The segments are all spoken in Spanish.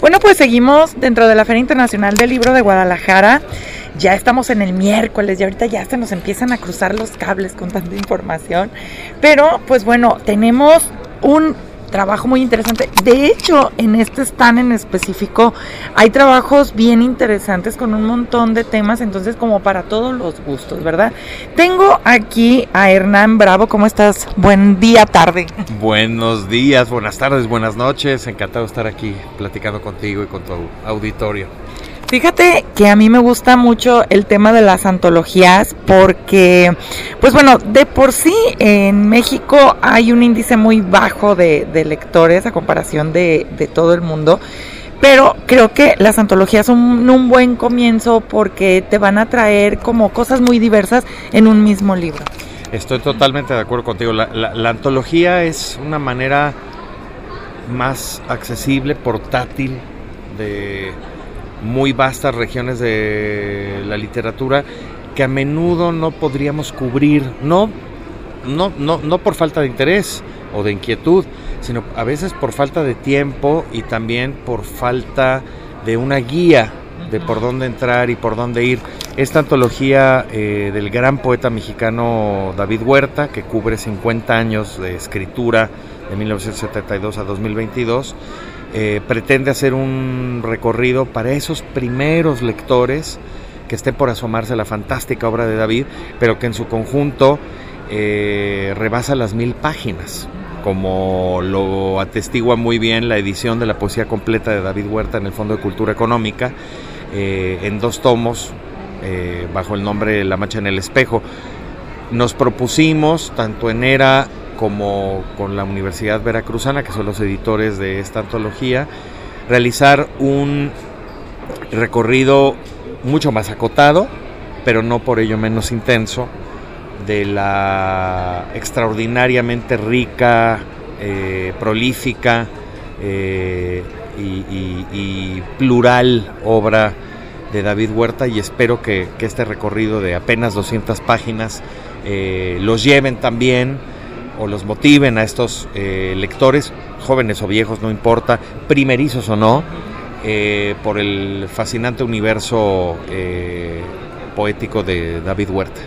Bueno, pues seguimos dentro de la Feria Internacional del Libro de Guadalajara. Ya estamos en el miércoles y ahorita ya se nos empiezan a cruzar los cables con tanta información. Pero, pues bueno, tenemos un trabajo muy interesante. De hecho, en este stand en específico hay trabajos bien interesantes con un montón de temas, entonces como para todos los gustos, ¿verdad? Tengo aquí a Hernán Bravo, ¿cómo estás? Buen día, tarde. Buenos días, buenas tardes, buenas noches, encantado de estar aquí platicando contigo y con tu auditorio. Fíjate que a mí me gusta mucho el tema de las antologías porque, pues bueno, de por sí en México hay un índice muy bajo de, lectores a comparación de, todo el mundo. Pero creo que las antologías son un buen comienzo porque te van a traer como cosas muy diversas en un mismo libro. Estoy totalmente de acuerdo contigo. la antología es una manera más accesible, portátil, de muy vastas regiones de la literatura que a menudo no podríamos cubrir, no, no, no, no por falta de interés o de inquietud, sino a veces por falta de tiempo y también por falta de una guía de por dónde entrar y por dónde ir. Esta antología eh, del gran poeta mexicano David Huerta, que cubre 50 años de escritura de 1972 a 2022, eh, pretende hacer un recorrido para esos primeros lectores que esté por asomarse a la fantástica obra de David, pero que en su conjunto eh, rebasa las mil páginas, como lo atestigua muy bien la edición de la poesía completa de David Huerta en el Fondo de Cultura Económica, eh, en dos tomos, bajo el nombre La Mancha en el Espejo. Nos propusimos, tanto en ERA como con la Universidad Veracruzana, que son los editores de esta antología, realizar un recorrido mucho más acotado, pero no por ello menos intenso, de la extraordinariamente rica, eh, prolífica eh, y, plural obra de David Huerta y espero que, este recorrido de apenas 200 páginas eh, los lleven también o los motiven a estos eh, lectores, jóvenes o viejos, no importa, primerizos o no, eh, por el fascinante universo eh, poético de David Huerta.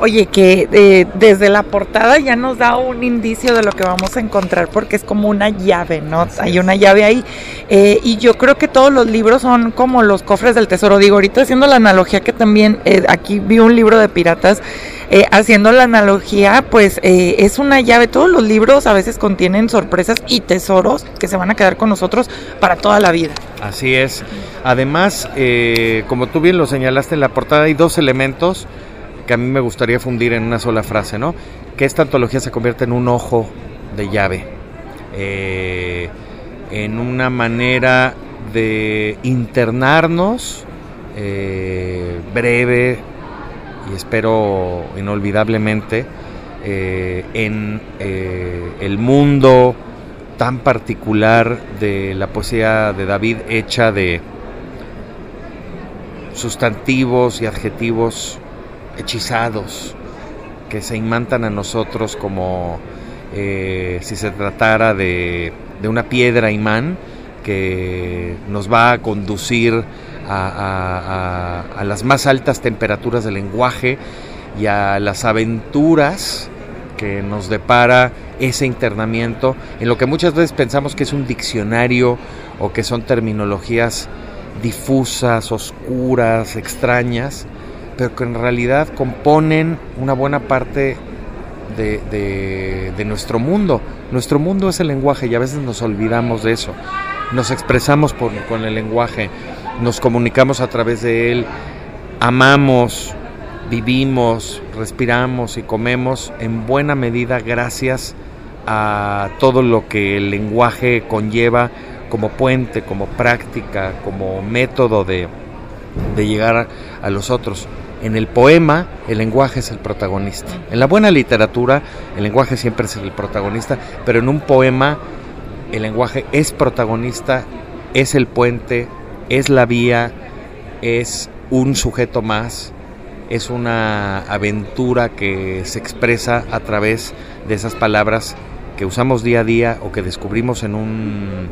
Oye, que desde la portada ya nos da un indicio de lo que vamos a encontrar, porque es como una llave, ¿no? Hay una llave ahí. y yo creo que todos los libros son como los cofres del tesoro. Digo, ahorita haciendo la analogía que también aquí vi un libro de piratas eh, haciendo la analogía, pues eh, es una llave. Todos los libros a veces contienen sorpresas y tesoros que se van a quedar con nosotros para toda la vida. Así es. Además, eh, como tú bien lo señalaste en la portada, hay dos elementos que a mí me gustaría fundir en una sola frase, ¿no? Que esta antología se convierte en un ojo de llave, en una manera de internarnos breve, y espero inolvidablemente eh, en eh, el mundo tan particular de la poesía de David hecha de sustantivos y adjetivos hechizados que se imantan a nosotros como eh, si se tratara de, de una piedra imán que nos va a conducir a, las más altas temperaturas del lenguaje y a las aventuras que nos depara ese internamiento en lo que muchas veces pensamos que es un diccionario o que son terminologías difusas, oscuras, extrañas, pero que en realidad componen una buena parte de, nuestro mundo. Nuestro mundo es el lenguaje y a veces nos olvidamos de eso. Nos expresamos con el lenguaje, nos comunicamos a través de él, amamos, vivimos, respiramos y comemos en buena medida gracias a todo lo que el lenguaje conlleva como puente, como práctica, como método de, llegar a los otros. En el poema el lenguaje es el protagonista. En la buena literatura el lenguaje siempre es el protagonista, pero en un poema el lenguaje es protagonista, es el puente, es la vía, es un sujeto más, es una aventura que se expresa a través de esas palabras que usamos día a día o que descubrimos en un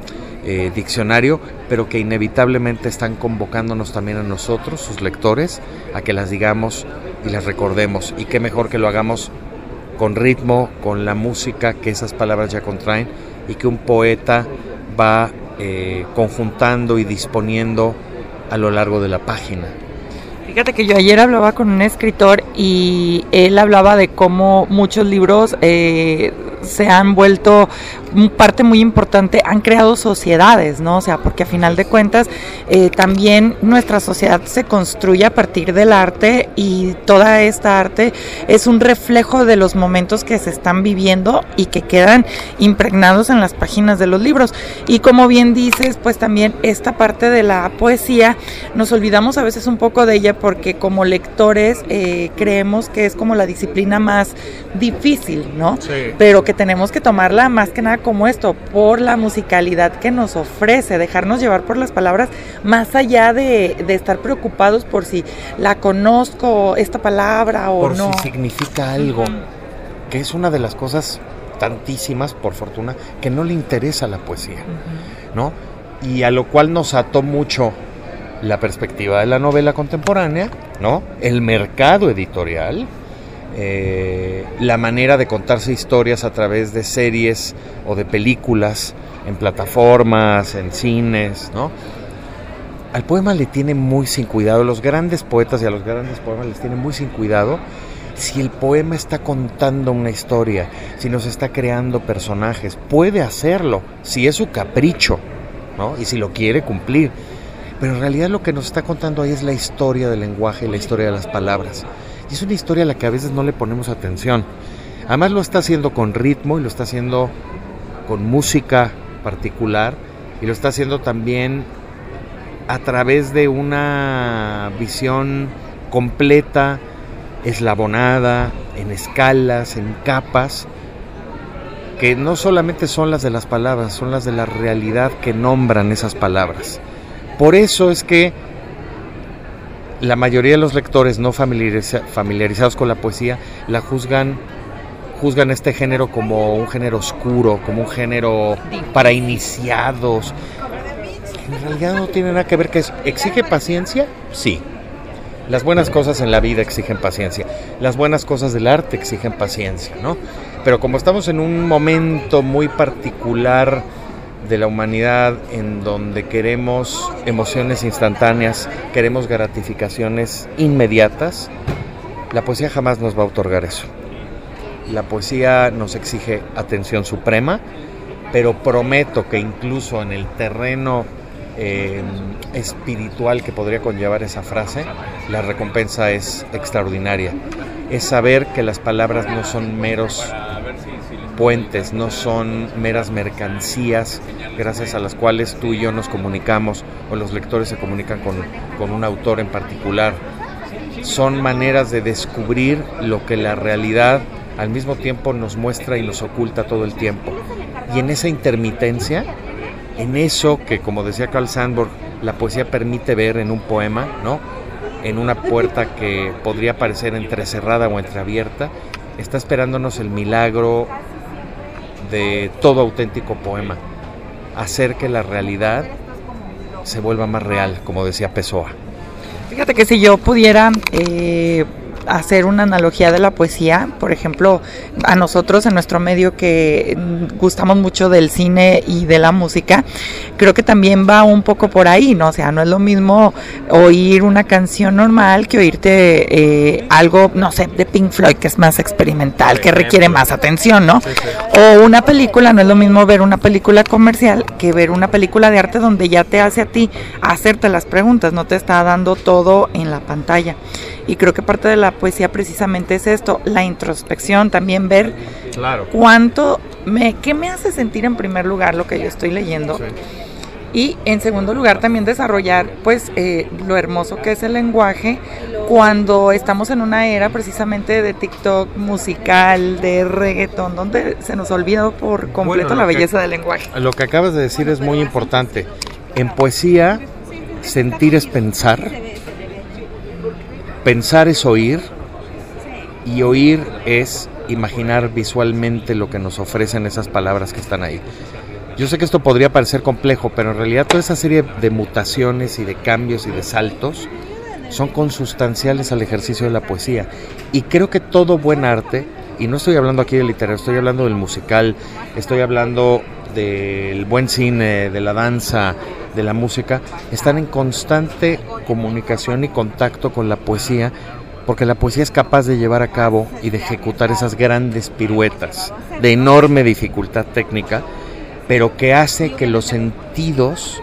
eh, diccionario, pero que inevitablemente están convocándonos también a nosotros, sus lectores, a que las digamos y las recordemos. Y qué mejor que lo hagamos con ritmo, con la música que esas palabras ya contraen y que un poeta va eh, conjuntando y disponiendo a lo largo de la página. Fíjate que yo ayer hablaba con un escritor y él hablaba de cómo muchos libros eh, se han vuelto parte muy importante, han creado sociedades, ¿no? O sea, porque a final de cuentas eh, también nuestra sociedad se construye a partir del arte y toda esta arte es un reflejo de los momentos que se están viviendo y que quedan impregnados en las páginas de los libros. Y como bien dices, pues también esta parte de la poesía, nos olvidamos a veces un poco de ella porque como lectores eh, creemos que es como la disciplina más difícil, ¿no? Sí. Pero que tenemos que tomarla más que nada como esto, por la musicalidad que nos ofrece, dejarnos llevar por las palabras, más allá de, estar preocupados por si la conozco, esta palabra o por no. si significa algo, que es una de las cosas tantísimas, por fortuna, que no le interesa la poesía, ¿no? Y a lo cual nos ató mucho la perspectiva de la novela contemporánea, ¿no? El mercado editorial, eh, la manera de contarse historias a través de series o de películas en plataformas, en cines, ¿no? Al poema le tiene muy sin cuidado, los grandes poetas y a los grandes poemas les tiene muy sin cuidado si el poema está contando una historia, si nos está creando personajes, puede hacerlo, si es su capricho, ¿no? Y si lo quiere cumplir. Pero en realidad lo que nos está contando ahí es la historia del lenguaje y la historia de las palabras. Y es una historia a la que a veces no le ponemos atención. Además lo está haciendo con ritmo y lo está haciendo con música particular y lo está haciendo también a través de una visión completa, eslabonada, en escalas, en capas, que no solamente son las de las palabras, son las de la realidad que nombran esas palabras. Por eso es que la mayoría de los lectores no familiarizados con la poesía la juzgan juzgan este género como un género oscuro, como un género para iniciados. En realidad no tiene nada que ver que es, exige paciencia, sí. Las buenas cosas en la vida exigen paciencia. Las buenas cosas del arte exigen paciencia, ¿no? Pero como estamos en un momento muy particular de la humanidad en donde queremos emociones instantáneas, queremos gratificaciones inmediatas, la poesía jamás nos va a otorgar eso. La poesía nos exige atención suprema, pero prometo que incluso en el terreno eh, espiritual que podría conllevar esa frase, la recompensa es extraordinaria. Es saber que las palabras no son meros puentes, no son meras mercancías gracias a las cuales tú y yo nos comunicamos o los lectores se comunican con, con un autor en particular. Son maneras de descubrir lo que la realidad al mismo tiempo nos muestra y nos oculta todo el tiempo. Y en esa intermitencia, en eso que como decía Carl Sandburg, la poesía permite ver en un poema, ¿no? En una puerta que podría parecer entrecerrada o entreabierta, está esperándonos el milagro de todo auténtico poema, hacer que la realidad se vuelva más real, como decía Pessoa. Fíjate que si yo pudiera eh, hacer una analogía de la poesía, por ejemplo, a nosotros en nuestro medio que gustamos mucho del cine y de la música, creo que también va un poco por ahí, ¿no? O sea, no es lo mismo oír una canción normal que oírte eh, algo, no sé, de Pink Floyd, que es más experimental, que requiere más atención, ¿no? O una película, no es lo mismo ver una película comercial que ver una película de arte donde ya te hace a ti hacerte las preguntas, no te está dando todo en la pantalla. Y creo que parte de la poesía precisamente es esto, la introspección, también ver claro. cuánto me, qué me hace sentir en primer lugar lo que yo estoy leyendo. Y en segundo lugar también desarrollar pues eh, lo hermoso que es el lenguaje cuando estamos en una era precisamente de TikTok musical, de reggaeton, donde se nos olvida por completo la belleza del lenguaje. Lo que acabas de decir es muy importante. En poesía, sentir es pensar Pensar es oír y oír es imaginar visualmente lo que nos ofrecen esas palabras que están ahí. Yo sé que esto podría parecer complejo, pero en realidad toda esa serie de mutaciones y de cambios y de saltos son consustanciales al ejercicio de la poesía. Y creo que todo buen arte, y no estoy hablando aquí de literario, estoy hablando del musical, estoy hablando del buen cine, de la danza, de la música, están en constante comunicación y contacto con la poesía, porque la poesía es capaz de llevar a cabo y de ejecutar esas grandes piruetas de enorme dificultad técnica, pero que hace que los sentidos,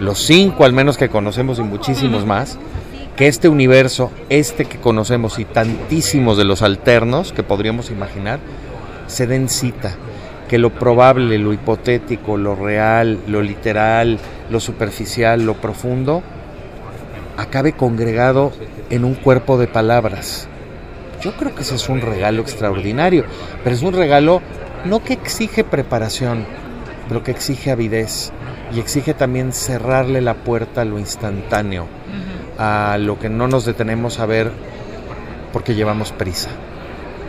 los cinco al menos que conocemos y muchísimos más, que este universo, este que conocemos y tantísimos de los alternos que podríamos imaginar, se den cita, que lo probable, lo hipotético, lo real, lo literal, lo superficial, lo profundo, acabe congregado en un cuerpo de palabras. Yo creo que ese es un regalo extraordinario, pero es un regalo no que exige preparación, pero que exige avidez y exige también cerrarle la puerta a lo instantáneo, a lo que no nos detenemos a ver porque llevamos prisa,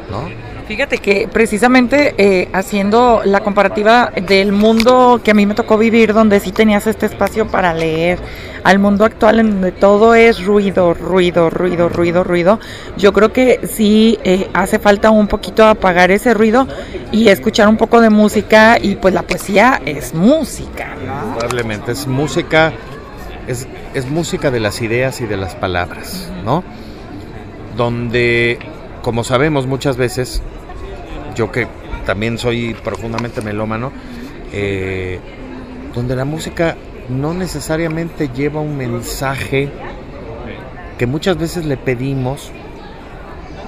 ¿no? Fíjate que precisamente eh, haciendo la comparativa del mundo que a mí me tocó vivir, donde sí tenías este espacio para leer, al mundo actual en donde todo es ruido, ruido, ruido, ruido, ruido, yo creo que sí eh, hace falta un poquito apagar ese ruido y escuchar un poco de música y pues la poesía es música. Probablemente es música, es, es música de las ideas y de las palabras, ¿no? Donde, como sabemos muchas veces, yo que también soy profundamente melómano, eh, donde la música no necesariamente lleva un mensaje que muchas veces le pedimos,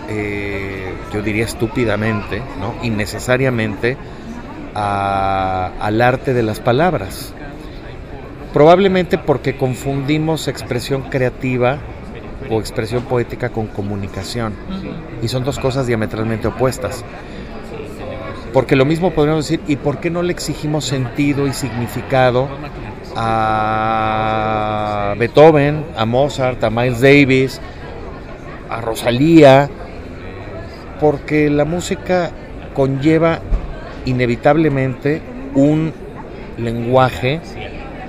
eh, yo diría estúpidamente, ¿no? innecesariamente, al arte de las palabras. Probablemente porque confundimos expresión creativa o expresión poética con comunicación. Y son dos cosas diametralmente opuestas. Porque lo mismo podríamos decir, ¿y por qué no le exigimos sentido y significado a Beethoven, a Mozart, a Miles Davis, a Rosalía? Porque la música conlleva inevitablemente un lenguaje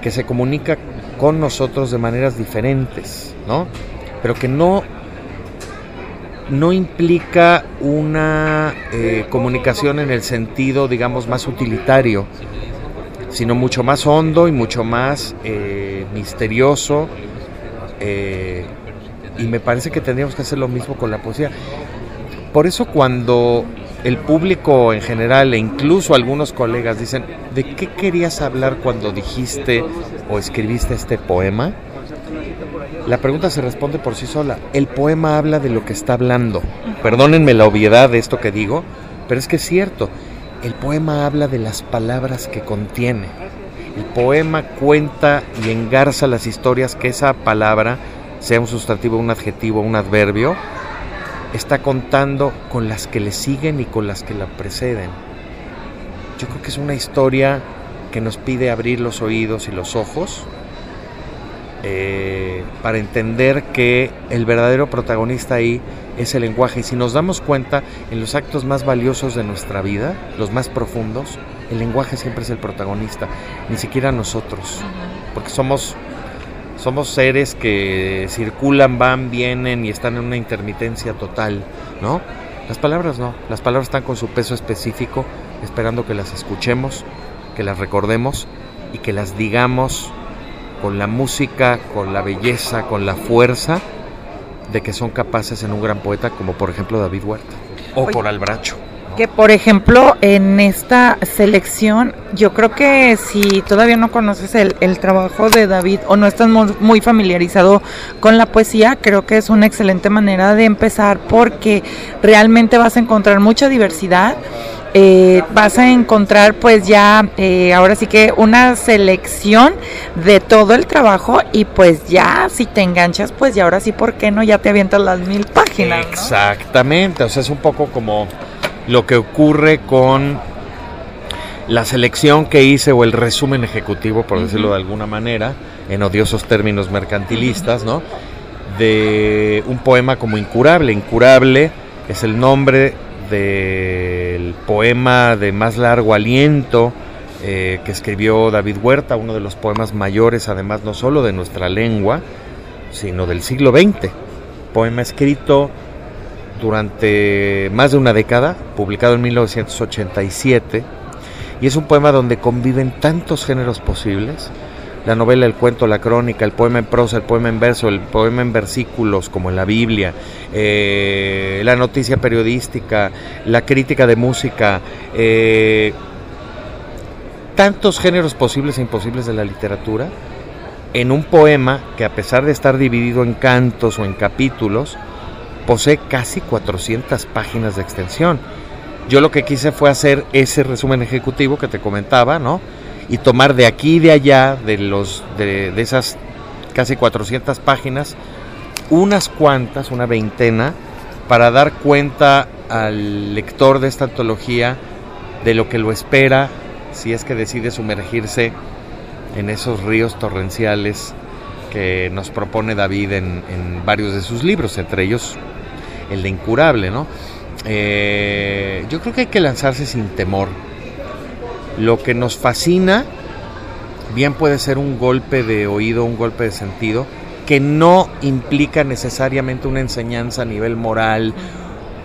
que se comunica con nosotros de maneras diferentes, ¿no? Pero que no no implica una eh, comunicación en el sentido, digamos, más utilitario, sino mucho más hondo y mucho más eh, misterioso. Eh, y me parece que tendríamos que hacer lo mismo con la poesía. Por eso cuando el público en general e incluso algunos colegas dicen, ¿de qué querías hablar cuando dijiste o escribiste este poema? La pregunta se responde por sí sola. El poema habla de lo que está hablando. Perdónenme la obviedad de esto que digo, pero es que es cierto. El poema habla de las palabras que contiene. El poema cuenta y engarza las historias que esa palabra, sea un sustantivo, un adjetivo, un adverbio, está contando con las que le siguen y con las que la preceden. Yo creo que es una historia que nos pide abrir los oídos y los ojos eh, para entender que el verdadero protagonista ahí es el lenguaje. Y si nos damos cuenta, en los actos más valiosos de nuestra vida, los más profundos, el lenguaje siempre es el protagonista, ni siquiera nosotros, porque somos, somos seres que circulan, van, vienen y están en una intermitencia total, ¿no? Las palabras no, las palabras están con su peso específico, esperando que las escuchemos, que las recordemos y que las digamos con la música, con la belleza, con la fuerza de que son capaces en un gran poeta como por ejemplo David Huerta o por Albracho. Que por ejemplo en esta selección, yo creo que si todavía no conoces el, el trabajo de David o no estás muy familiarizado con la poesía, creo que es una excelente manera de empezar porque realmente vas a encontrar mucha diversidad eh, vas a encontrar pues ya eh, ahora sí que una selección de todo el trabajo y pues ya si te enganchas pues ya ahora sí, ¿por qué no? Ya te avientas las mil páginas. Exactamente, o sea, es un poco como lo que ocurre con la selección que hice o el resumen ejecutivo, por decirlo de alguna manera, en odiosos términos mercantilistas, ¿no? De un poema como Incurable. Incurable es el nombre del poema de más largo aliento eh, que escribió David Huerta, uno de los poemas mayores, además no solo de nuestra lengua, sino del siglo XX. Poema escrito durante más de una década, publicado en 1987, y es un poema donde conviven tantos géneros posibles, la novela, el cuento, la crónica, el poema en prosa, el poema en verso, el poema en versículos, como en la Biblia, eh, la noticia periodística, la crítica de música, eh, tantos géneros posibles e imposibles de la literatura, en un poema que a pesar de estar dividido en cantos o en capítulos, posee casi 400 páginas de extensión. Yo lo que quise fue hacer ese resumen ejecutivo que te comentaba, ¿no? Y tomar de aquí y de allá, de, los, de, esas casi 400 páginas, unas cuantas, una veintena, para dar cuenta al lector de esta antología de lo que lo espera si es que decide sumergirse en esos ríos torrenciales que nos propone David en, varios de sus libros, entre ellos el de Incurable, ¿no? Eh, yo creo que hay que lanzarse sin temor lo que nos fascina bien puede ser un golpe de oído, un golpe de sentido, que no implica necesariamente una enseñanza a nivel moral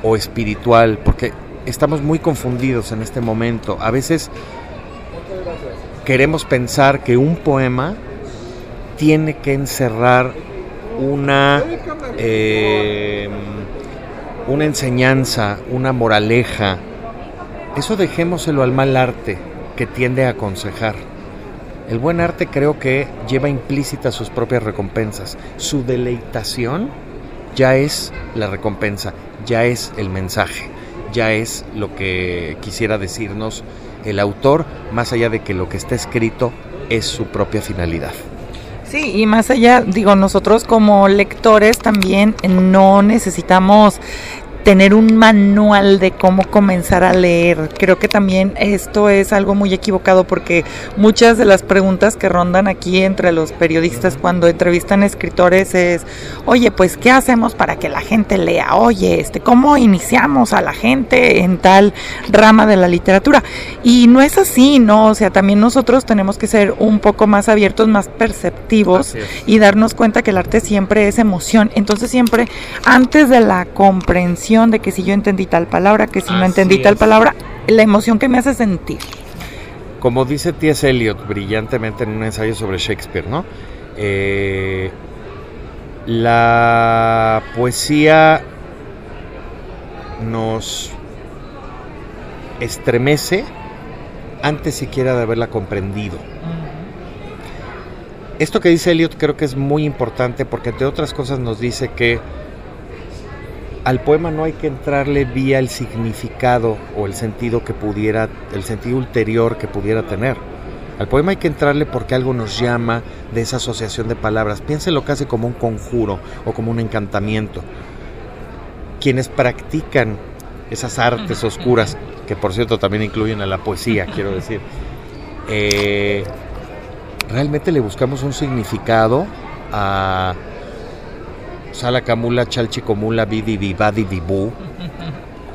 o espiritual, porque estamos muy confundidos en este momento. A veces queremos pensar que un poema tiene que encerrar una, eh, una enseñanza, una moraleja. Eso dejémoselo al mal arte que tiende a aconsejar. El buen arte creo que lleva implícitas sus propias recompensas. Su deleitación ya es la recompensa, ya es el mensaje, ya es lo que quisiera decirnos el autor, más allá de que lo que está escrito es su propia finalidad. Sí, y más allá, digo, nosotros como lectores también no necesitamos tener un manual de cómo comenzar a leer. Creo que también esto es algo muy equivocado porque muchas de las preguntas que rondan aquí entre los periodistas cuando entrevistan escritores es, oye, pues ¿qué hacemos para que la gente lea? Oye, este, ¿cómo iniciamos a la gente en tal rama de la literatura? Y no es así, ¿no? O sea, también nosotros tenemos que ser un poco más abiertos, más perceptivos y darnos cuenta que el arte siempre es emoción. Entonces siempre antes de la comprensión de que si yo entendí tal palabra, que si no entendí tal palabra, la emoción que me hace sentir. Como dice T.S. Eliot brillantemente en un ensayo sobre Shakespeare, ¿no? Eh, la poesía nos estremece antes siquiera de haberla comprendido. Esto que dice Eliot creo que es muy importante porque entre otras cosas nos dice que al poema no hay que entrarle vía el significado o el sentido que pudiera, el sentido ulterior que pudiera tener. Al poema hay que entrarle porque algo nos llama de esa asociación de palabras. Piénselo casi como un conjuro o como un encantamiento. Quienes practican esas artes oscuras, que por cierto también incluyen a la poesía, quiero decir, eh, realmente le buscamos un significado a Camula, Chalchicomula, Bidi, Vivadi, Vibu.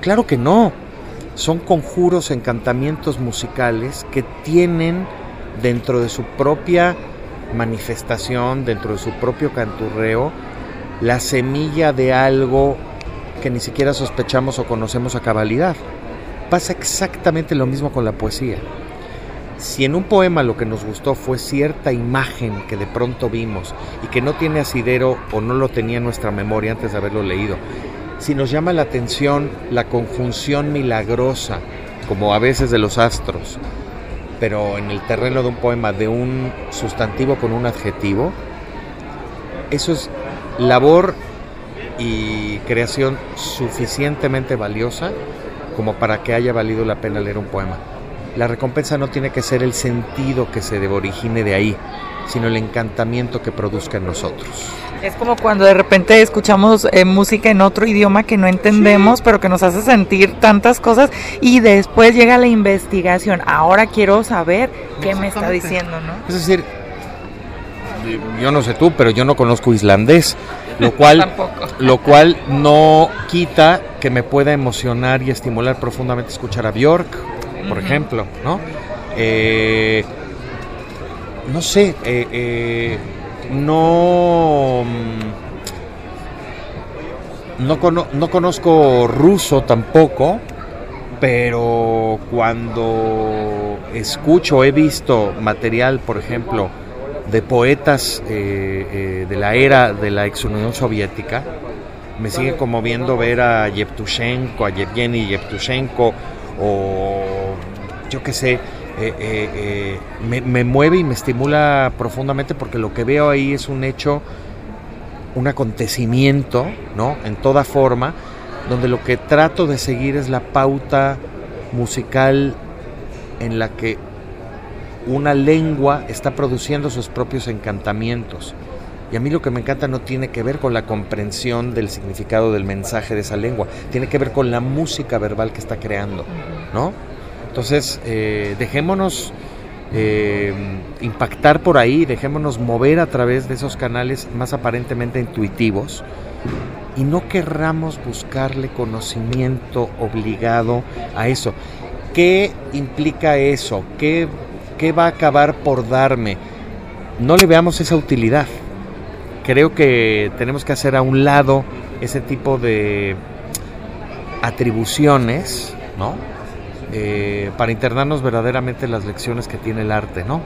Claro que no. Son conjuros, encantamientos musicales que tienen dentro de su propia manifestación, dentro de su propio canturreo, la semilla de algo que ni siquiera sospechamos o conocemos a cabalidad. Pasa exactamente lo mismo con la poesía. Si en un poema lo que nos gustó fue cierta imagen que de pronto vimos y que no tiene asidero o no lo tenía en nuestra memoria antes de haberlo leído, si nos llama la atención la conjunción milagrosa, como a veces de los astros, pero en el terreno de un poema de un sustantivo con un adjetivo, eso es labor y creación suficientemente valiosa como para que haya valido la pena leer un poema la recompensa no tiene que ser el sentido que se origine de ahí, sino el encantamiento que produzca en nosotros. Es como cuando de repente escuchamos eh, música en otro idioma que no entendemos, pero que nos hace sentir tantas cosas y después llega la investigación. Ahora quiero saber qué me está diciendo, ¿no? Es decir, yo no sé tú, pero yo no conozco islandés, lo cual, lo cual no quita que me pueda emocionar y estimular profundamente escuchar a Bjork por ejemplo, ¿no? Eh, no sé, eh, eh, no, mm, no, no conozco ruso tampoco, pero cuando escucho, he visto material, por ejemplo, de poetas de la era de la ex Unión Soviética, me sigue conmoviendo ver a Yevtushenko, a Yevgeny Yevtushenko, o yo qué sé, eh, eh, eh, me, mueve y me estimula profundamente porque lo que veo ahí es un hecho, un acontecimiento, ¿no? En toda forma, donde lo que trato de seguir es la pauta musical en la que una lengua está produciendo sus propios encantamientos. Y a mí lo que me encanta no tiene que ver con la comprensión del significado del mensaje de esa lengua, tiene que ver con la música verbal que está creando, ¿no? Entonces, eh, dejémonos eh, impactar por ahí, dejémonos mover a través de esos canales más aparentemente intuitivos y no querramos buscarle conocimiento obligado a eso. ¿Qué implica eso? ¿Qué, ¿Qué va a acabar por darme? No le veamos esa utilidad. Creo que tenemos que hacer a un lado ese tipo de atribuciones, ¿no? Eh, para internarnos verdaderamente las lecciones que tiene el arte, ¿no?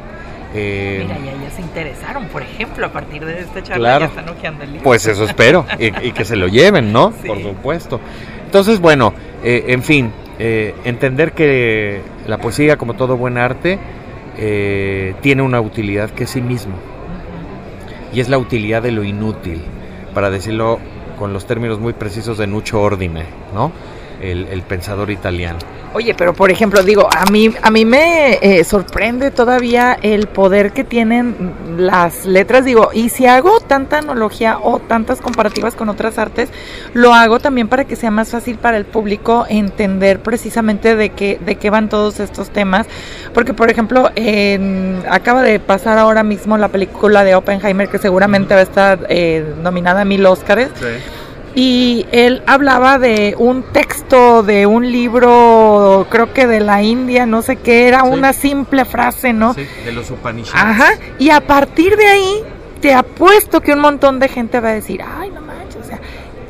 Eh, Mira, ya, ya, se interesaron, por ejemplo, a partir de este charla ya están el libro. Pues eso espero, y, que se lo lleven, ¿no? Por supuesto. Entonces, bueno, eh, en fin, entender que la poesía, como todo buen arte, tiene una utilidad que es sí mismo. Y es la utilidad de lo inútil, para decirlo con los términos muy precisos de Nucho Ordine, ¿no? El pensador italiano. Oye, pero por ejemplo, digo, a mí, a mí me eh, sorprende todavía el poder que tienen las letras. Digo, y si hago tanta analogía o tantas comparativas con otras artes, lo hago también para que sea más fácil para el público entender precisamente de qué, de qué van todos estos temas. Porque, por ejemplo, acaba de pasar ahora mismo la película de Oppenheimer, que seguramente va a estar eh, nominada a mil Óscares. Sí y él hablaba de un texto de un libro, creo que de la India, no sé qué, era una simple frase, ¿no? Sí, de los Upanishads. Ajá, y a partir de ahí te apuesto que un montón de gente va a decir, ay, no manches, o sea,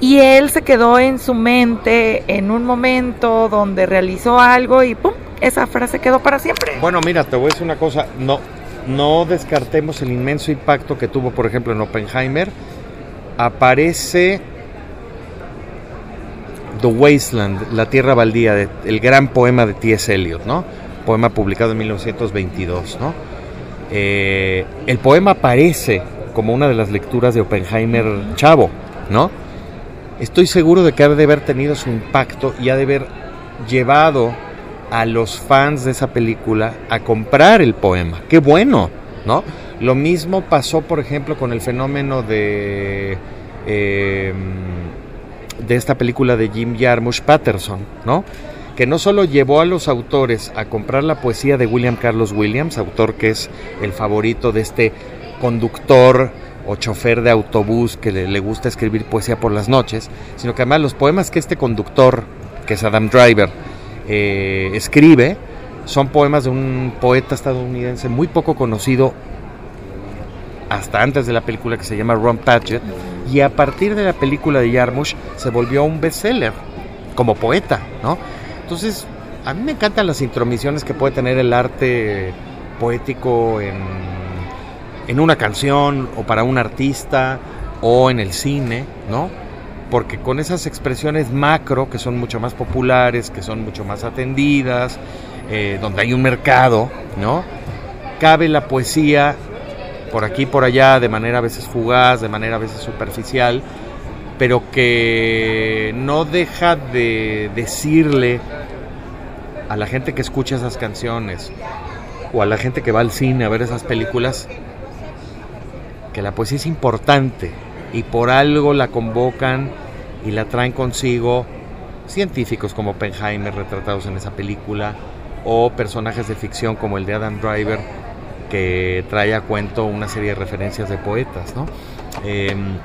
y él se quedó en su mente en un momento donde realizó algo y ¡pum! Esa frase quedó para siempre. Bueno, mira, te voy a decir una cosa, no, no descartemos el inmenso impacto que tuvo, por ejemplo, en Oppenheimer. Aparece The Wasteland, La Tierra Baldía, el gran poema de T.S. Eliot, ¿no? Poema publicado en 1922, ¿no? Eh, el poema aparece como una de las lecturas de Oppenheimer Chavo, ¿no? Estoy seguro de que ha de haber tenido su impacto y ha de haber llevado a los fans de esa película a comprar el poema. ¡Qué bueno! ¿No? Lo mismo pasó, por ejemplo, con el fenómeno de... Eh, de esta película de Jim Jarmusch Patterson, ¿no? que no solo llevó a los autores a comprar la poesía de William Carlos Williams, autor que es el favorito de este conductor o chofer de autobús que le, gusta escribir poesía por las noches, sino que además los poemas que este conductor, que es Adam Driver, eh, escribe, son poemas de un poeta estadounidense muy poco conocido hasta antes de la película que se llama Ron Patchett y a partir de la película de Yarmush se volvió un bestseller como poeta, ¿no? Entonces, a mí me encantan las intromisiones que puede tener el arte poético en, en una canción o para un artista o en el cine, ¿no? Porque con esas expresiones macro que son mucho más populares, que son mucho más atendidas, eh, donde hay un mercado, ¿no? Cabe la poesía por aquí por allá, de manera a veces fugaz, de manera a veces superficial, pero que no deja de decirle a la gente que escucha esas canciones o a la gente que va al cine a ver esas películas que la poesía es importante y por algo la convocan y la traen consigo científicos como Oppenheimer retratados en esa película o personajes de ficción como el de Adam Driver que trae a cuento una serie de referencias de poetas, ¿no? Em,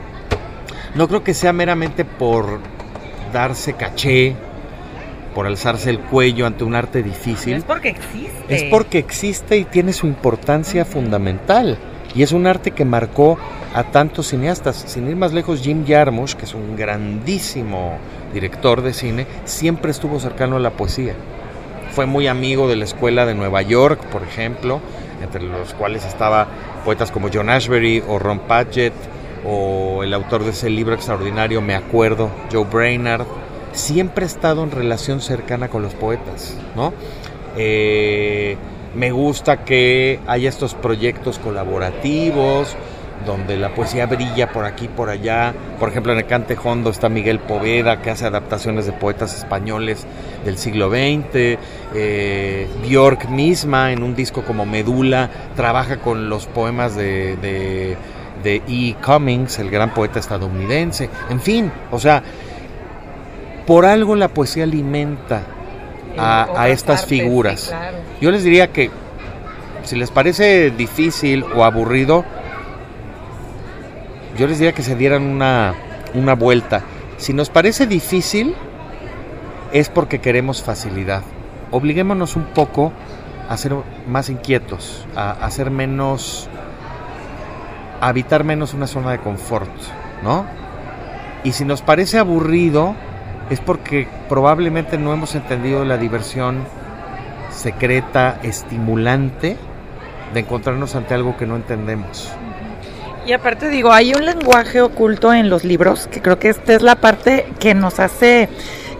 no creo que sea meramente por darse caché, por alzarse el cuello ante un arte difícil. Es porque existe. Es porque existe y tiene su importancia fundamental. Y es un arte que marcó a tantos cineastas. Sin ir más lejos, Jim Jarmusch, que es un grandísimo director de cine, siempre estuvo cercano a la poesía. Fue muy amigo de la escuela de Nueva York, por ejemplo, entre los cuales estaba poetas como John Ashbery o Ron Padgett o el autor de ese libro extraordinario, Me Acuerdo, Joe Brainard. Siempre ha estado en relación cercana con los poetas, ¿no? Eh, me gusta que haya estos proyectos colaborativos, donde la poesía brilla por aquí por allá. Por ejemplo, en el Cante Hondo está Miguel Poveda, que hace adaptaciones de poetas españoles del siglo XX. Eh, Bjork misma, en un disco como Medula, trabaja con los poemas de, de, de E. Cummings, el gran poeta estadounidense. En fin, o sea, por algo la poesía alimenta a, estas figuras. Yo les diría que si les parece difícil o aburrido, yo les diría que se dieran una, una vuelta. Si nos parece difícil, es porque queremos facilidad. Obliguémonos un poco a ser más inquietos, a, a ser menos, a habitar menos una zona de confort, ¿no? Y si nos parece aburrido, es porque probablemente no hemos entendido la diversión secreta, estimulante de encontrarnos ante algo que no entendemos. Y aparte digo, hay un lenguaje oculto en los libros, que creo que esta es la parte que nos hace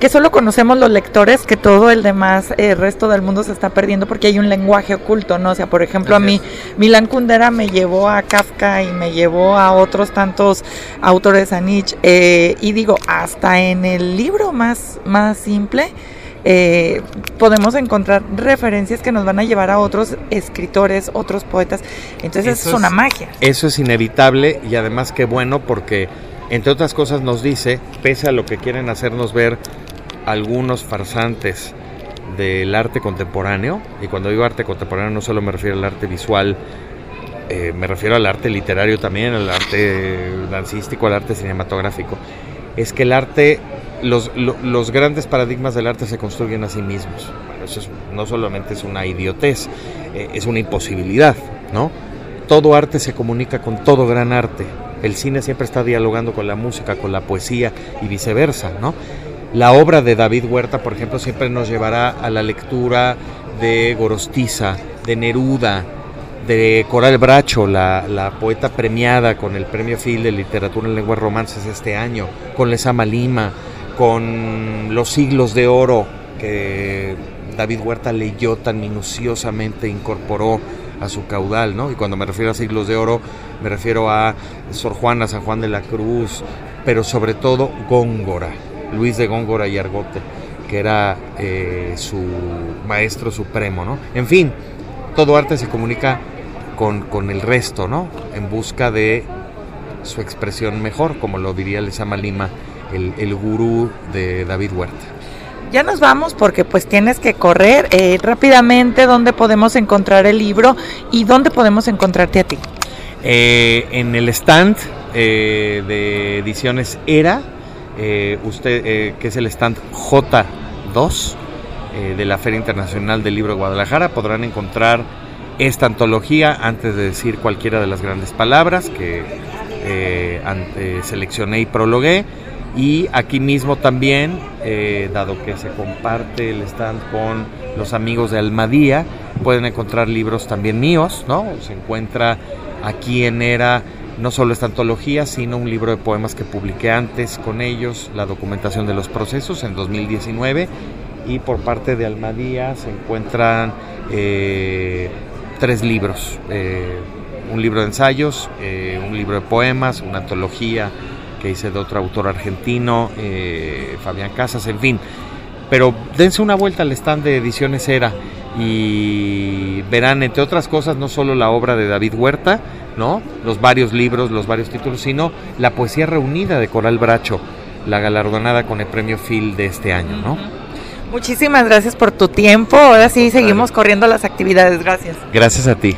que solo conocemos los lectores, que todo el demás el eh, resto del mundo se está perdiendo porque hay un lenguaje oculto, ¿no? O sea, por ejemplo, a mí Milan Kundera me llevó a Kafka y me llevó a otros tantos autores a Nietzsche, eh, y digo, hasta en el libro más, más simple, eh, podemos encontrar referencias que nos van a llevar a otros escritores, otros poetas. Entonces eso es una magia. Eso es inevitable y además qué bueno porque, entre otras cosas, nos dice, pese a lo que quieren hacernos ver algunos farsantes del arte contemporáneo, y cuando digo arte contemporáneo no solo me refiero al arte visual, eh, me refiero al arte literario también, al arte dancístico, al arte cinematográfico, es que el arte, los, los grandes paradigmas del arte se construyen a sí mismos. Eso no solamente es una idiotez, eh, es una imposibilidad, ¿no? Todo arte se comunica con todo gran arte. El cine siempre está dialogando con la música, con la poesía y viceversa, ¿no? La obra de David Huerta, por ejemplo, siempre nos llevará a la lectura de Gorostiza, de Neruda, de Coral Bracho, la, poeta premiada con el Premio Phil de Literatura en Lenguas Romances este año, con Lesama Lima, con Los Siglos de Oro, que David Huerta leyó tan minuciosamente, incorporó a su caudal, ¿no? Y cuando me refiero a Siglos de Oro, me refiero a Sor Juana, San Juan de la Cruz, pero sobre todo Góngora Luis de Góngora y Argote, que era eh, su maestro supremo, ¿no? En fin, todo arte se comunica con, el resto, ¿no? En busca de su expresión mejor, como lo diría Lezama Lima, el, el gurú de David Huerta. Ya nos vamos porque pues tienes que correr eh, rápidamente dónde podemos encontrar el libro y dónde podemos encontrarte a ti. Eh, en el stand de ediciones Era, eh, usted, eh, que es el stand J2 eh, de la Feria Internacional del Libro de Guadalajara, podrán encontrar esta antología antes de decir cualquiera de las grandes palabras que seleccioné y prologué. Y aquí mismo también, dado que se comparte el stand con los amigos de Almadía, pueden encontrar libros también míos, ¿no? Se encuentra aquí en Era no solo esta antología, sino un libro de poemas que publiqué antes con ellos, la documentación de los procesos en 2019 y por parte de Almadía se encuentran eh, tres libros, eh, un libro de ensayos, eh, un libro de poemas, una antología que hice de otro autor argentino, Fabián Casas, en fin. Pero dense una vuelta al stand de Ediciones Era y verán, entre otras cosas, no solo la obra de David Huerta, ¿no? Los varios libros, los varios títulos, sino la poesía reunida de Coral Bracho, la galardonada con el premio Phil de este año, ¿no? Muchísimas gracias por tu tiempo. Ahora sí seguimos corriendo las actividades. Gracias. Gracias a ti.